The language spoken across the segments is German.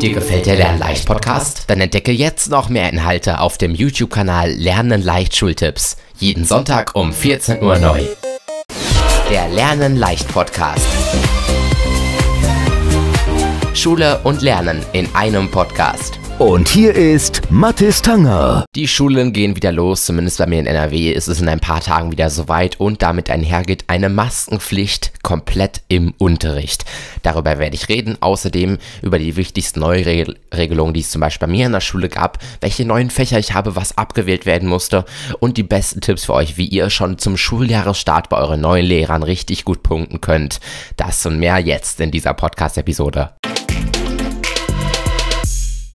Dir gefällt der Lernleicht Podcast? Dann entdecke jetzt noch mehr Inhalte auf dem YouTube-Kanal Lernen leicht Schultipps. Jeden Sonntag um 14 Uhr neu. Der Lernen leicht Podcast. Schule und Lernen in einem Podcast. Und hier ist Mathis Tanger. Die Schulen gehen wieder los, zumindest bei mir in NRW ist es in ein paar Tagen wieder soweit und damit einhergeht eine Maskenpflicht komplett im Unterricht. Darüber werde ich reden, außerdem über die wichtigsten Neuregelungen, die es zum Beispiel bei mir in der Schule gab, welche neuen Fächer ich habe, was abgewählt werden musste und die besten Tipps für euch, wie ihr schon zum Schuljahresstart bei euren neuen Lehrern richtig gut punkten könnt. Das und mehr jetzt in dieser Podcast-Episode.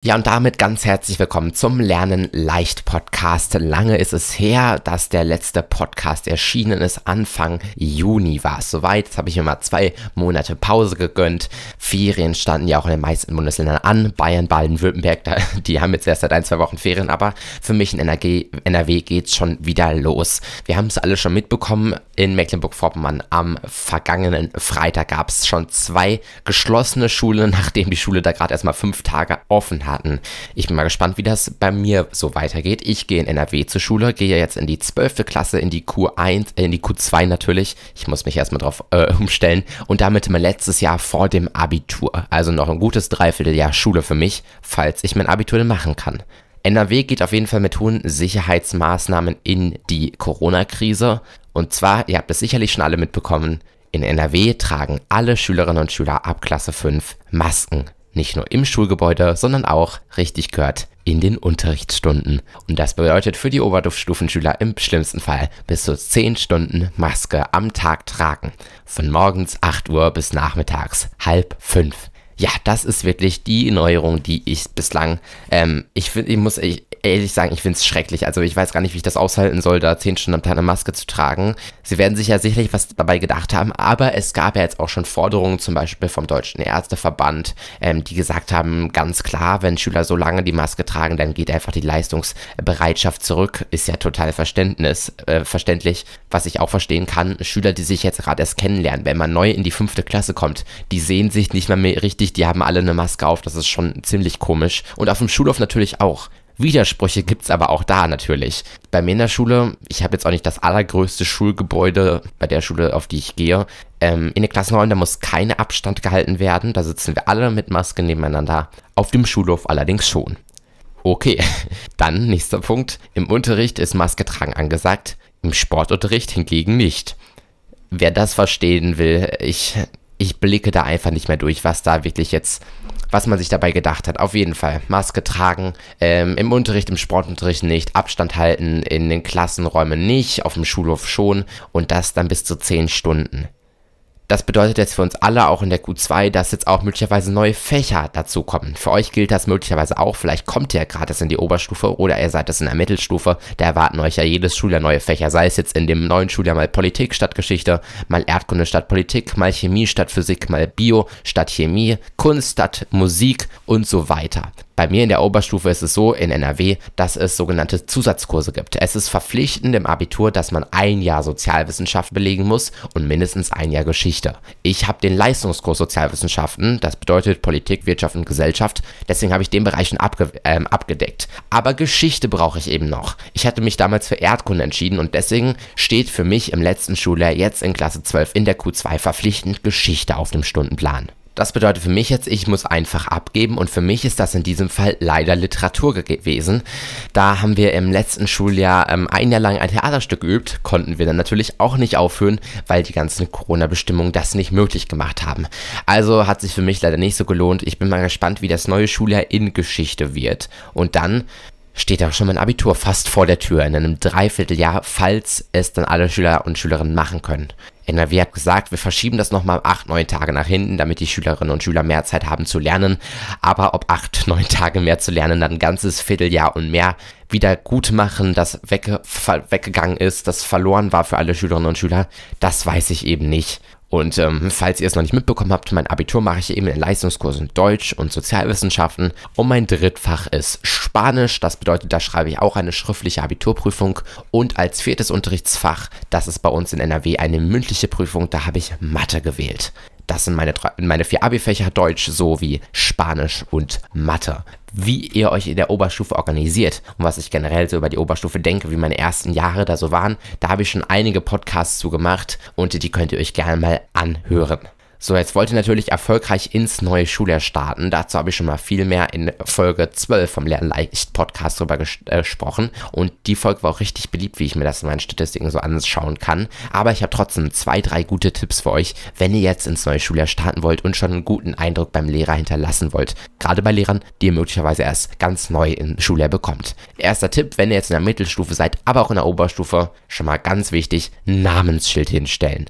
Ja, und damit ganz herzlich willkommen zum Lernen leicht Podcast. Lange ist es her, dass der letzte Podcast erschienen ist. Anfang Juni war es soweit. Jetzt habe ich mir mal zwei Monate Pause gegönnt. Ferien standen ja auch in den meisten Bundesländern an. Bayern, Baden-Württemberg, die haben jetzt erst seit ein, zwei Wochen Ferien. Aber für mich in NRW, NRW geht's schon wieder los. Wir haben es alle schon mitbekommen. In Mecklenburg-Vorpommern am vergangenen Freitag gab es schon zwei geschlossene Schulen, nachdem die Schule da gerade erstmal fünf Tage offen hatten. Ich bin mal gespannt, wie das bei mir so weitergeht. Ich gehe in NRW zur Schule, gehe jetzt in die 12. Klasse, in die Q1, äh, in die Q2 natürlich. Ich muss mich erstmal drauf äh, umstellen. Und damit mein letztes Jahr vor dem Abitur. Also noch ein gutes Dreivierteljahr Schule für mich, falls ich mein Abitur machen kann. NRW geht auf jeden Fall mit hohen Sicherheitsmaßnahmen in die Corona-Krise. Und zwar, ihr habt es sicherlich schon alle mitbekommen, in NRW tragen alle Schülerinnen und Schüler ab Klasse 5 Masken. Nicht nur im Schulgebäude, sondern auch, richtig gehört, in den Unterrichtsstunden. Und das bedeutet für die Oberstufenschüler im schlimmsten Fall bis zu 10 Stunden Maske am Tag tragen. Von morgens 8 Uhr bis nachmittags halb 5. Ja, das ist wirklich die Neuerung, die ich bislang, ähm, ich ich muss ich, ehrlich sagen, ich finde es schrecklich. Also ich weiß gar nicht, wie ich das aushalten soll, da 10 Stunden am Tag eine Maske zu tragen. Sie werden sich ja sicherlich was dabei gedacht haben, aber es gab ja jetzt auch schon Forderungen, zum Beispiel vom Deutschen Ärzteverband, ähm, die gesagt haben, ganz klar, wenn Schüler so lange die Maske tragen, dann geht einfach die Leistungsbereitschaft zurück. Ist ja total Verständnis, äh, verständlich, was ich auch verstehen kann. Schüler, die sich jetzt gerade erst kennenlernen, wenn man neu in die fünfte Klasse kommt, die sehen sich nicht mehr, mehr richtig, die haben alle eine Maske auf, das ist schon ziemlich komisch. Und auf dem Schulhof natürlich auch. Widersprüche gibt's aber auch da natürlich. Bei mir in der Schule, ich habe jetzt auch nicht das allergrößte Schulgebäude bei der Schule, auf die ich gehe. Ähm, in den Klassenräumen, da muss kein Abstand gehalten werden. Da sitzen wir alle mit Maske nebeneinander. Auf dem Schulhof allerdings schon. Okay, dann nächster Punkt. Im Unterricht ist Maske tragen angesagt, im Sportunterricht hingegen nicht. Wer das verstehen will, ich, ich blicke da einfach nicht mehr durch, was da wirklich jetzt was man sich dabei gedacht hat. Auf jeden Fall. Maske tragen, ähm, im Unterricht, im Sportunterricht nicht, Abstand halten, in den Klassenräumen nicht, auf dem Schulhof schon und das dann bis zu 10 Stunden. Das bedeutet jetzt für uns alle auch in der Q2, dass jetzt auch möglicherweise neue Fächer dazukommen. Für euch gilt das möglicherweise auch. Vielleicht kommt ihr ja gerade in die Oberstufe oder ihr seid es in der Mittelstufe. Da erwarten euch ja jedes Schuljahr neue Fächer. Sei es jetzt in dem neuen Schuljahr mal Politik statt Geschichte, mal Erdkunde statt Politik, mal Chemie statt Physik, mal Bio statt Chemie, Kunst statt Musik und so weiter. Bei mir in der Oberstufe ist es so in NRW, dass es sogenannte Zusatzkurse gibt. Es ist verpflichtend im Abitur, dass man ein Jahr Sozialwissenschaft belegen muss und mindestens ein Jahr Geschichte. Ich habe den Leistungskurs Sozialwissenschaften, das bedeutet Politik, Wirtschaft und Gesellschaft. Deswegen habe ich den Bereich schon abge äh, abgedeckt. Aber Geschichte brauche ich eben noch. Ich hatte mich damals für Erdkunde entschieden und deswegen steht für mich im letzten Schuljahr jetzt in Klasse 12 in der Q2 verpflichtend Geschichte auf dem Stundenplan. Das bedeutet für mich jetzt, ich muss einfach abgeben und für mich ist das in diesem Fall leider Literatur gewesen. Da haben wir im letzten Schuljahr ähm, ein Jahr lang ein Theaterstück geübt, konnten wir dann natürlich auch nicht aufhören, weil die ganzen Corona-Bestimmungen das nicht möglich gemacht haben. Also hat sich für mich leider nicht so gelohnt. Ich bin mal gespannt, wie das neue Schuljahr in Geschichte wird. Und dann steht auch schon mein Abitur fast vor der Tür in einem Dreivierteljahr, falls es dann alle Schüler und Schülerinnen machen können. NRW hat gesagt, wir verschieben das nochmal acht, neun Tage nach hinten, damit die Schülerinnen und Schüler mehr Zeit haben zu lernen. Aber ob acht, neun Tage mehr zu lernen, dann ein ganzes Vierteljahr und mehr wieder gut machen, das wegge weggegangen ist, das verloren war für alle Schülerinnen und Schüler, das weiß ich eben nicht. Und ähm, falls ihr es noch nicht mitbekommen habt, mein Abitur mache ich eben in Leistungskursen Deutsch und Sozialwissenschaften und mein Drittfach ist Spanisch. Das bedeutet, da schreibe ich auch eine schriftliche Abiturprüfung und als viertes Unterrichtsfach, das ist bei uns in NRW eine mündliche Prüfung, da habe ich Mathe gewählt. Das sind meine, meine vier Abi-Fächer Deutsch sowie Spanisch und Mathe wie ihr euch in der Oberstufe organisiert und was ich generell so über die Oberstufe denke, wie meine ersten Jahre da so waren. Da habe ich schon einige Podcasts zu gemacht und die könnt ihr euch gerne mal anhören. So, jetzt wollt ihr natürlich erfolgreich ins neue Schuljahr starten. Dazu habe ich schon mal viel mehr in Folge 12 vom Lernleicht Podcast drüber ges äh, gesprochen. Und die Folge war auch richtig beliebt, wie ich mir das in meinen Statistiken so anschauen kann. Aber ich habe trotzdem zwei, drei gute Tipps für euch, wenn ihr jetzt ins neue Schuljahr starten wollt und schon einen guten Eindruck beim Lehrer hinterlassen wollt. Gerade bei Lehrern, die ihr möglicherweise erst ganz neu im Schuljahr bekommt. Erster Tipp, wenn ihr jetzt in der Mittelstufe seid, aber auch in der Oberstufe, schon mal ganz wichtig, Namensschild hinstellen.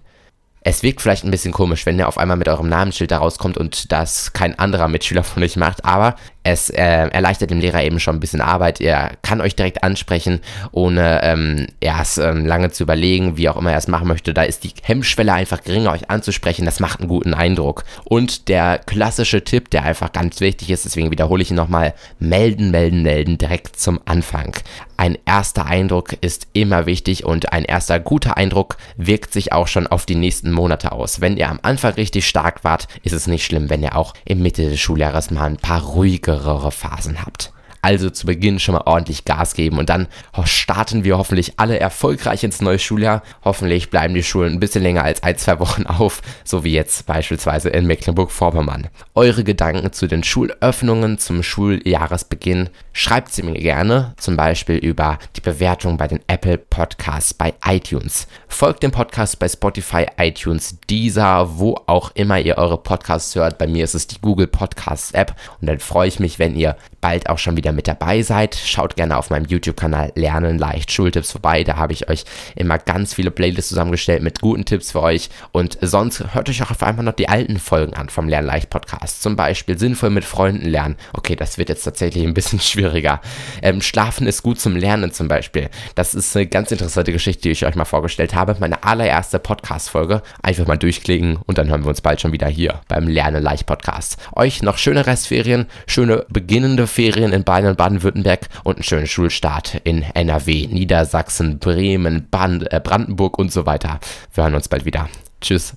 Es wirkt vielleicht ein bisschen komisch, wenn ihr auf einmal mit eurem Namensschild da rauskommt und das kein anderer Mitschüler von euch macht, aber es äh, erleichtert dem Lehrer eben schon ein bisschen Arbeit. Er kann euch direkt ansprechen, ohne ähm, erst ähm, lange zu überlegen, wie auch immer er es machen möchte. Da ist die Hemmschwelle einfach geringer, euch anzusprechen. Das macht einen guten Eindruck. Und der klassische Tipp, der einfach ganz wichtig ist, deswegen wiederhole ich ihn nochmal, melden, melden, melden direkt zum Anfang. Ein erster Eindruck ist immer wichtig und ein erster guter Eindruck wirkt sich auch schon auf die nächsten Monate aus. Wenn ihr am Anfang richtig stark wart, ist es nicht schlimm, wenn ihr auch im Mitte des Schuljahres mal ein paar ruhigere Phasen habt. Also zu Beginn schon mal ordentlich Gas geben und dann starten wir hoffentlich alle erfolgreich ins neue Schuljahr. Hoffentlich bleiben die Schulen ein bisschen länger als ein, zwei Wochen auf, so wie jetzt beispielsweise in Mecklenburg-Vorpommern. Eure Gedanken zu den Schulöffnungen zum Schuljahresbeginn schreibt sie mir gerne, zum Beispiel über die Bewertung bei den Apple Podcasts bei iTunes. Folgt dem Podcast bei Spotify, iTunes, Deezer, wo auch immer ihr eure Podcasts hört. Bei mir ist es die Google Podcasts App und dann freue ich mich, wenn ihr bald auch schon wieder mit dabei seid. Schaut gerne auf meinem YouTube-Kanal Lernen leicht Schultipps vorbei. Da habe ich euch immer ganz viele Playlists zusammengestellt mit guten Tipps für euch. Und sonst hört euch auch einfach noch die alten Folgen an vom Lernen leicht Podcast. Zum Beispiel sinnvoll mit Freunden lernen. Okay, das wird jetzt tatsächlich ein bisschen schwieriger. Ähm, Schlafen ist gut zum Lernen zum Beispiel. Das ist eine ganz interessante Geschichte, die ich euch mal vorgestellt habe. Meine allererste Podcast-Folge. Einfach mal durchklicken und dann hören wir uns bald schon wieder hier beim Lernen leicht Podcast. Euch noch schöne Restferien, schöne beginnende Ferien in Bayern und Baden-Württemberg und einen schönen Schulstart in NRW, Niedersachsen, Bremen, Band, äh, Brandenburg und so weiter. Wir hören uns bald wieder. Tschüss.